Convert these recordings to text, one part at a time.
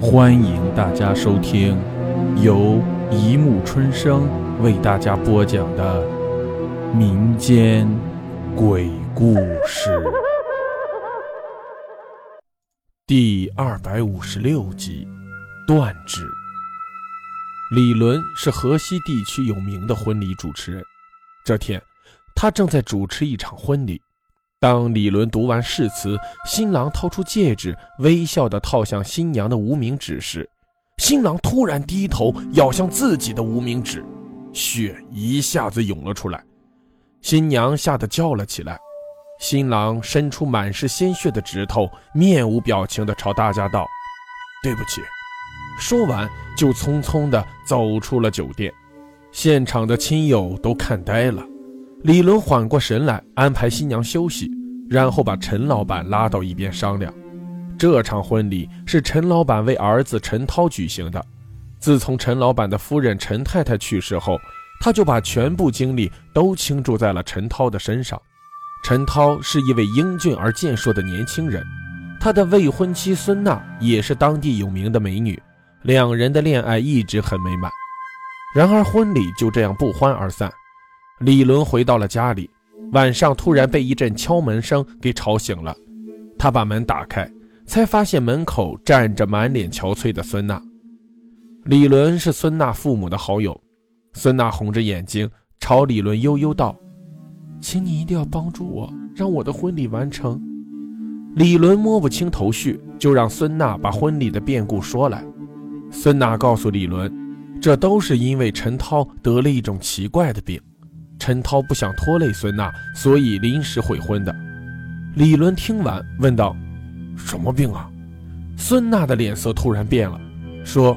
欢迎大家收听由一木春生为大家播讲的民间鬼故事第二百五十六集《断指》。李伦是河西地区有名的婚礼主持人，这天他正在主持一场婚礼。当李伦读完誓词，新郎掏出戒指，微笑地套向新娘的无名指时，新郎突然低头咬向自己的无名指，血一下子涌了出来。新娘吓得叫了起来。新郎伸出满是鲜血的指头，面无表情地朝大家道：“对不起。”说完就匆匆地走出了酒店。现场的亲友都看呆了。李伦缓过神来，安排新娘休息，然后把陈老板拉到一边商量。这场婚礼是陈老板为儿子陈涛举行的。自从陈老板的夫人陈太太去世后，他就把全部精力都倾注在了陈涛的身上。陈涛是一位英俊而健硕的年轻人，他的未婚妻孙娜也是当地有名的美女，两人的恋爱一直很美满。然而婚礼就这样不欢而散。李伦回到了家里，晚上突然被一阵敲门声给吵醒了。他把门打开，才发现门口站着满脸憔悴的孙娜。李伦是孙娜父母的好友，孙娜红着眼睛朝李伦悠悠道：“请你一定要帮助我，让我的婚礼完成。”李伦摸不清头绪，就让孙娜把婚礼的变故说来。孙娜告诉李伦，这都是因为陈涛得了一种奇怪的病。陈涛不想拖累孙娜，所以临时悔婚的。李伦听完问道：“什么病啊？”孙娜的脸色突然变了，说：“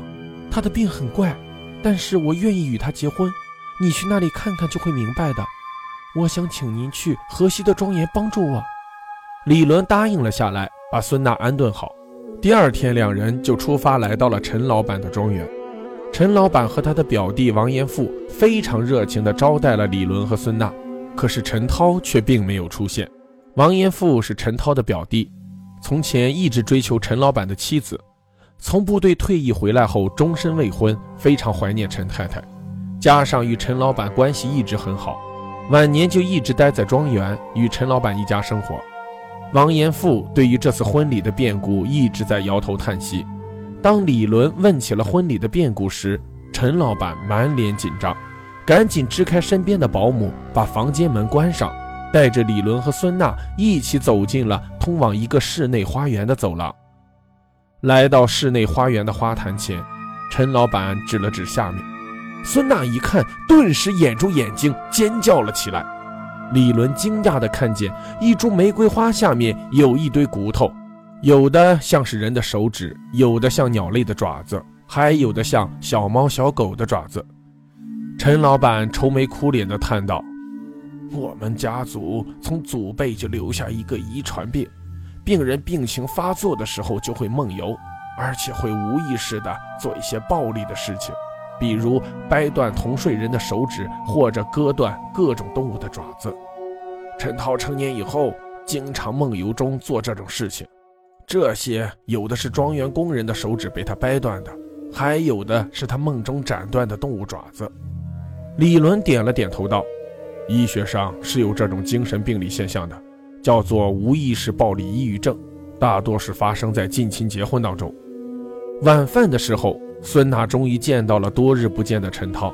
他的病很怪，但是我愿意与他结婚。你去那里看看就会明白的。我想请您去河西的庄园帮助我。”李伦答应了下来，把孙娜安顿好。第二天，两人就出发来到了陈老板的庄园。陈老板和他的表弟王延富非常热情地招待了李伦和孙娜，可是陈涛却并没有出现。王延富是陈涛的表弟，从前一直追求陈老板的妻子，从部队退役回来后终身未婚，非常怀念陈太太，加上与陈老板关系一直很好，晚年就一直待在庄园与陈老板一家生活。王延富对于这次婚礼的变故一直在摇头叹息。当李伦问起了婚礼的变故时，陈老板满脸紧张，赶紧支开身边的保姆，把房间门关上，带着李伦和孙娜一起走进了通往一个室内花园的走廊。来到室内花园的花坛前，陈老板指了指下面，孙娜一看，顿时掩住眼睛尖叫了起来。李伦惊讶地看见一株玫瑰花下面有一堆骨头。有的像是人的手指，有的像鸟类的爪子，还有的像小猫小狗的爪子。陈老板愁眉苦脸地叹道：“我们家族从祖辈就留下一个遗传病，病人病情发作的时候就会梦游，而且会无意识地做一些暴力的事情，比如掰断同睡人的手指，或者割断各种动物的爪子。陈涛成年以后，经常梦游中做这种事情。”这些有的是庄园工人的手指被他掰断的，还有的是他梦中斩断的动物爪子。李伦点了点头道：“医学上是有这种精神病理现象的，叫做无意识暴力抑郁症，大多是发生在近亲结婚当中。”晚饭的时候，孙娜终于见到了多日不见的陈涛，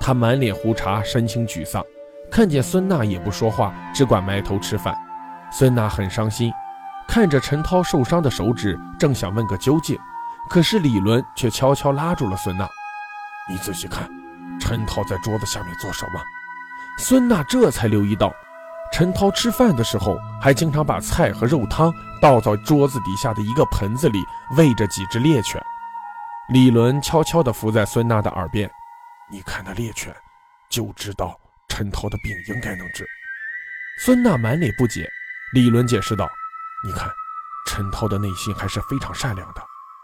他满脸胡茬，神情沮丧，看见孙娜也不说话，只管埋头吃饭。孙娜很伤心。看着陈涛受伤的手指，正想问个究竟，可是李伦却悄悄拉住了孙娜：“你仔细看，陈涛在桌子下面做什么？”孙娜这才留意到，陈涛吃饭的时候还经常把菜和肉汤倒在桌子底下的一个盆子里，喂着几只猎犬。李伦悄悄地伏在孙娜的耳边：“你看那猎犬，就知道陈涛的病应该能治。”孙娜满脸不解，李伦解释道。你看，陈涛的内心还是非常善良的，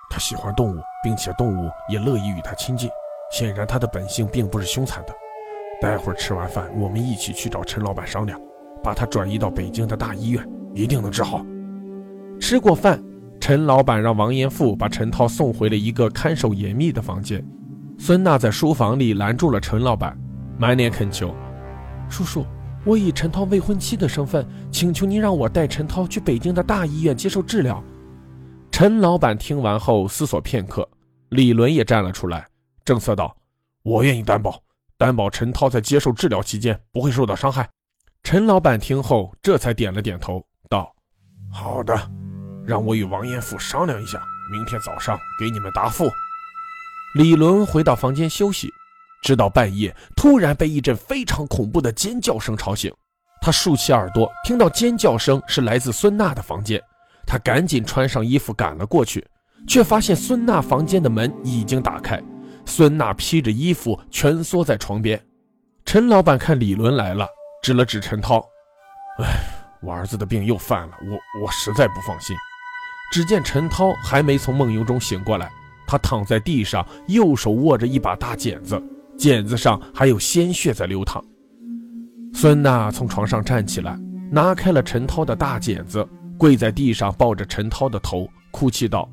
他喜欢动物，并且动物也乐意与他亲近。显然，他的本性并不是凶残的。待会儿吃完饭，我们一起去找陈老板商量，把他转移到北京的大医院，一定能治好。吃过饭，陈。老板让王延富把陈涛送回了一个看守严密的房间。孙娜在书房里拦住了陈老板，满脸恳求：“叔叔，我以陈涛未婚妻的身份，请求您让我带陈涛去北京的大医院接受治疗。”陈老板听完后思索片刻，李伦也站了出来，正色道：“我愿意担保，担保陈涛在接受治疗期间不会受到伤害。”陈老板听后这才点了点头，道：“好的。”让我与王彦富商量一下，明天早上给你们答复。李伦回到房间休息，直到半夜，突然被一阵非常恐怖的尖叫声吵醒。他竖起耳朵，听到尖叫声是来自孙娜的房间。他赶紧穿上衣服赶了过去，却发现孙娜房间的门已经打开，孙娜披着衣服蜷缩在床边。陈老板看李伦来了，指了指陈涛：“哎，我儿子的病又犯了，我我实在不放心。”只见陈涛还没从梦游中醒过来，他躺在地上，右手握着一把大剪子，剪子上还有鲜血在流淌。孙娜从床上站起来，拿开了陈涛的大剪子，跪在地上抱着陈涛的头，哭泣道：“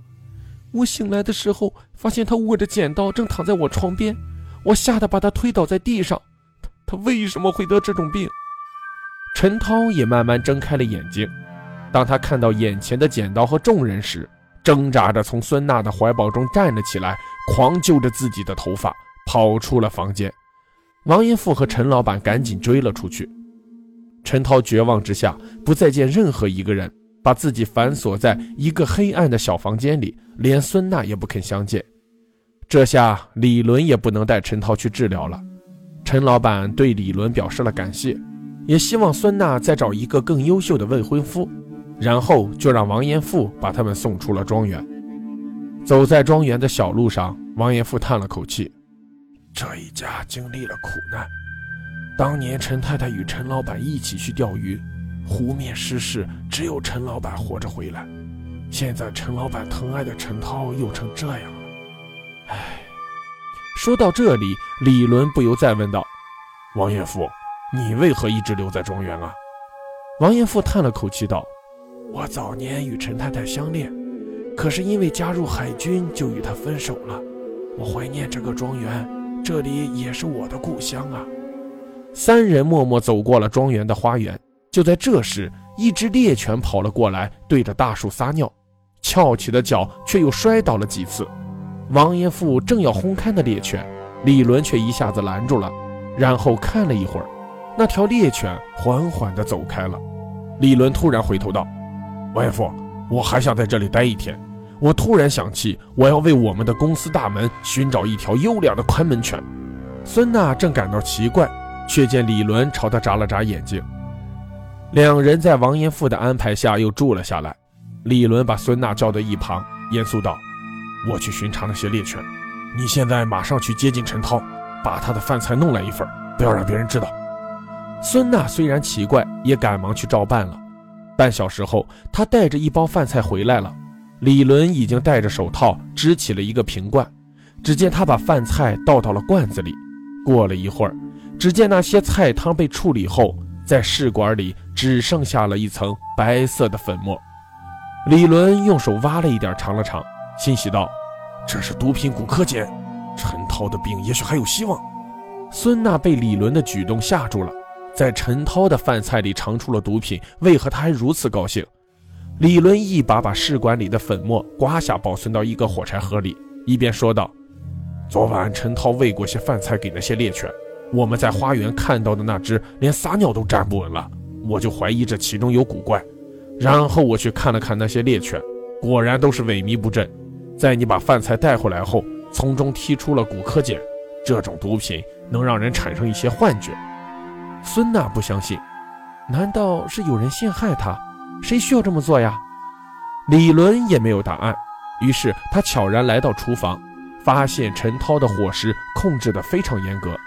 我醒来的时候，发现他握着剪刀，正躺在我床边，我吓得把他推倒在地上。他他为什么会得这种病？”陈涛也慢慢睁开了眼睛。当他看到眼前的剪刀和众人时，挣扎着从孙娜的怀抱中站了起来，狂揪着自己的头发，跑出了房间。王延富和陈老板赶紧追了出去。陈涛绝望之下，不再见任何一个人，把自己反锁在一个黑暗的小房间里，连孙娜也不肯相见。这下李伦也不能带陈涛去治疗了。陈老板对李伦表示了感谢，也希望孙娜再找一个更优秀的未婚夫。然后就让王延富把他们送出了庄园。走在庄园的小路上，王延富叹了口气：“这一家经历了苦难。当年陈太太与陈老板一起去钓鱼，湖面失事，只有陈老板活着回来。现在陈老板疼爱的陈涛又成这样了。唉。”说到这里，李伦不由再问道：“王延富，你为何一直留在庄园啊？”王延富叹了口气道。我早年与陈太太相恋，可是因为加入海军就与她分手了。我怀念这个庄园，这里也是我的故乡啊。三人默默走过了庄园的花园。就在这时，一只猎犬跑了过来，对着大树撒尿，翘起的脚却又摔倒了几次。王延富正要轰开那猎犬，李伦却一下子拦住了，然后看了一会儿，那条猎犬缓缓地走开了。李伦突然回头道。王爷父，我还想在这里待一天。我突然想起，我要为我们的公司大门寻找一条优良的看门犬。孙娜正感到奇怪，却见李伦朝他眨了眨眼睛。两人在王延富的安排下又住了下来。李伦把孙娜叫到一旁，严肃道：“我去巡查那些猎犬，你现在马上去接近陈涛，把他的饭菜弄来一份，不要让别人知道。”孙娜虽然奇怪，也赶忙去照办了。半小时后，他带着一包饭菜回来了。李伦已经戴着手套，支起了一个瓶罐。只见他把饭菜倒到了罐子里。过了一会儿，只见那些菜汤被处理后，在试管里只剩下了一层白色的粉末。李伦用手挖了一点，尝了尝，欣喜道：“这是毒品骨科碱，陈涛的病也许还有希望。”孙娜被李伦的举动吓住了。在陈涛的饭菜里尝出了毒品，为何他还如此高兴？李伦一把把试管里的粉末刮下，保存到一个火柴盒里，一边说道：“昨晚陈涛喂过些饭菜给那些猎犬，我们在花园看到的那只连撒尿都站不稳了，我就怀疑这其中有古怪。然后我去看了看那些猎犬，果然都是萎靡不振。在你把饭菜带回来后，从中提出了骨科碱，这种毒品能让人产生一些幻觉。”孙娜不相信，难道是有人陷害他？谁需要这么做呀？李伦也没有答案。于是他悄然来到厨房，发现陈涛的伙食控制得非常严格。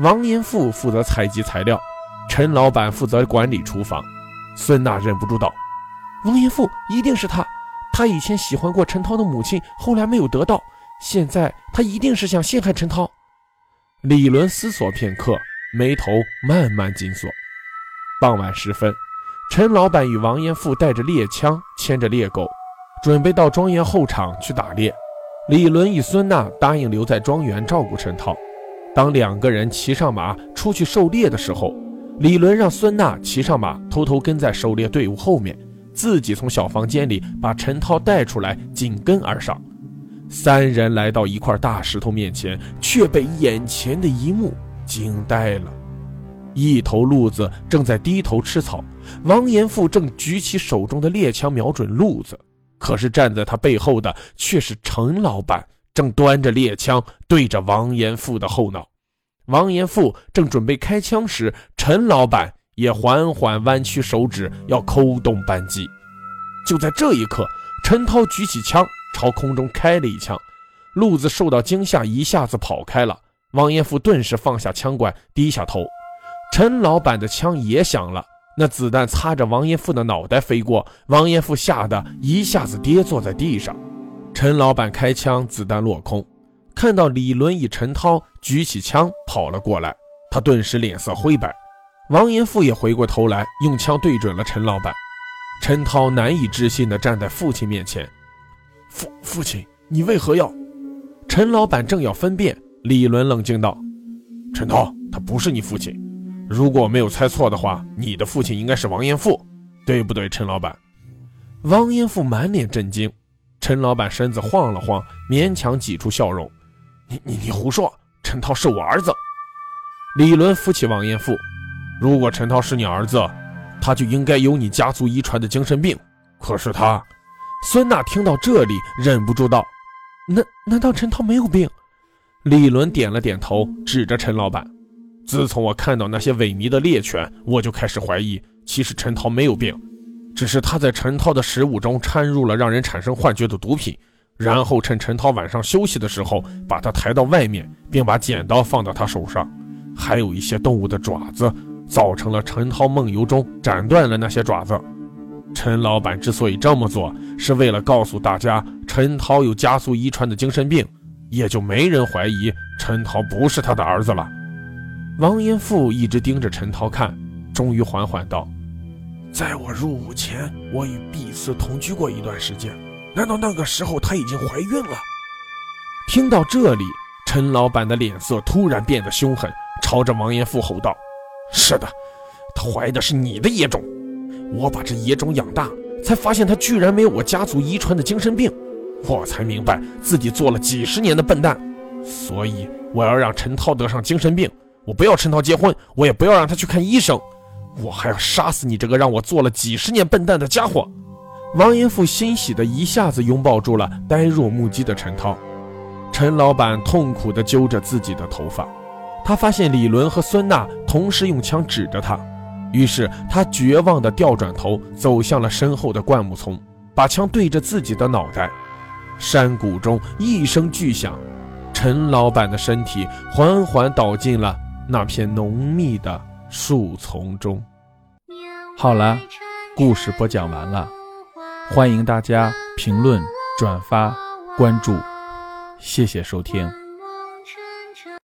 王延富负责采集材料，陈老板负责管理厨房。孙娜忍不住道：“王延富一定是他，他以前喜欢过陈涛的母亲，后来没有得到，现在他一定是想陷害陈涛。”李伦思索片刻。眉头慢慢紧锁。傍晚时分，陈老板与王延富带着猎枪，牵着猎狗，准备到庄园后场去打猎。李伦与孙娜答应留在庄园照顾陈涛。当两个人骑上马出去狩猎的时候，李伦让孙娜骑上马，偷偷跟在狩猎队伍后面，自己从小房间里把陈涛带出来，紧跟而上。三人来到一块大石头面前，却被眼前的一幕惊呆了。一头鹿子正在低头吃草，王延富正举起手中的猎枪瞄准鹿子，可是站在他背后的却是陈老板。正端着猎枪对着王延富的后脑，王延富正准备开枪时，陈老板也缓缓弯曲手指要扣动扳机。就在这一刻，陈涛举起枪朝空中开了一枪，路子受到惊吓，一下子跑开了。王延富顿时放下枪管，低下头。陈老板的枪也响了，那子弹擦着王延富的脑袋飞过，王延富吓得一下子跌坐在地上。陈老板开枪，子弹落空。看到李伦与陈涛举起枪跑了过来，他顿时脸色灰白。王延富也回过头来，用枪对准了陈老板。陈涛难以置信地站在父亲面前：“父父亲，你为何要？”陈老板正要分辨，李伦冷静道：“陈涛，他不是你父亲。如果没有猜错的话，你的父亲应该是王延富，对不对？”陈老板。王延富满脸震惊。陈老板身子晃了晃，勉强挤出笑容：“你你你胡说！陈涛是我儿子。”李伦扶起王延富：“如果陈涛是你儿子，他就应该有你家族遗传的精神病。可是他……”孙娜听到这里，忍不住道：“难难道陈涛没有病？”李伦点了点头，指着陈老板：“自从我看到那些萎靡的猎犬，我就开始怀疑，其实陈涛没有病。”只是他在陈涛的食物中掺入了让人产生幻觉的毒品，然后趁陈涛晚上休息的时候，把他抬到外面，并把剪刀放到他手上，还有一些动物的爪子，造成了陈涛梦游中斩断了那些爪子。陈老板之所以这么做，是为了告诉大家陈涛有家族遗传的精神病，也就没人怀疑陈涛不是他的儿子了。王延富一直盯着陈涛看，终于缓缓道。在我入伍前，我与碧丝同居过一段时间。难道那个时候她已经怀孕了？听到这里，陈老板的脸色突然变得凶狠，朝着王延富吼道：“是的，她怀的是你的野种。我把这野种养大，才发现她居然没有我家族遗传的精神病。我才明白自己做了几十年的笨蛋。所以我要让陈涛得上精神病。我不要陈涛结婚，我也不要让他去看医生。”我还要杀死你这个让我做了几十年笨蛋的家伙！王延富欣喜的一下子拥抱住了呆若木鸡的陈涛。陈老板痛苦地揪着自己的头发，他发现李伦和孙娜同时用枪指着他，于是他绝望地调转头走向了身后的灌木丛，把枪对着自己的脑袋。山谷中一声巨响，陈老板的身体缓缓倒进了那片浓密的。树丛中。好了，故事播讲完了，欢迎大家评论、转发、关注，谢谢收听。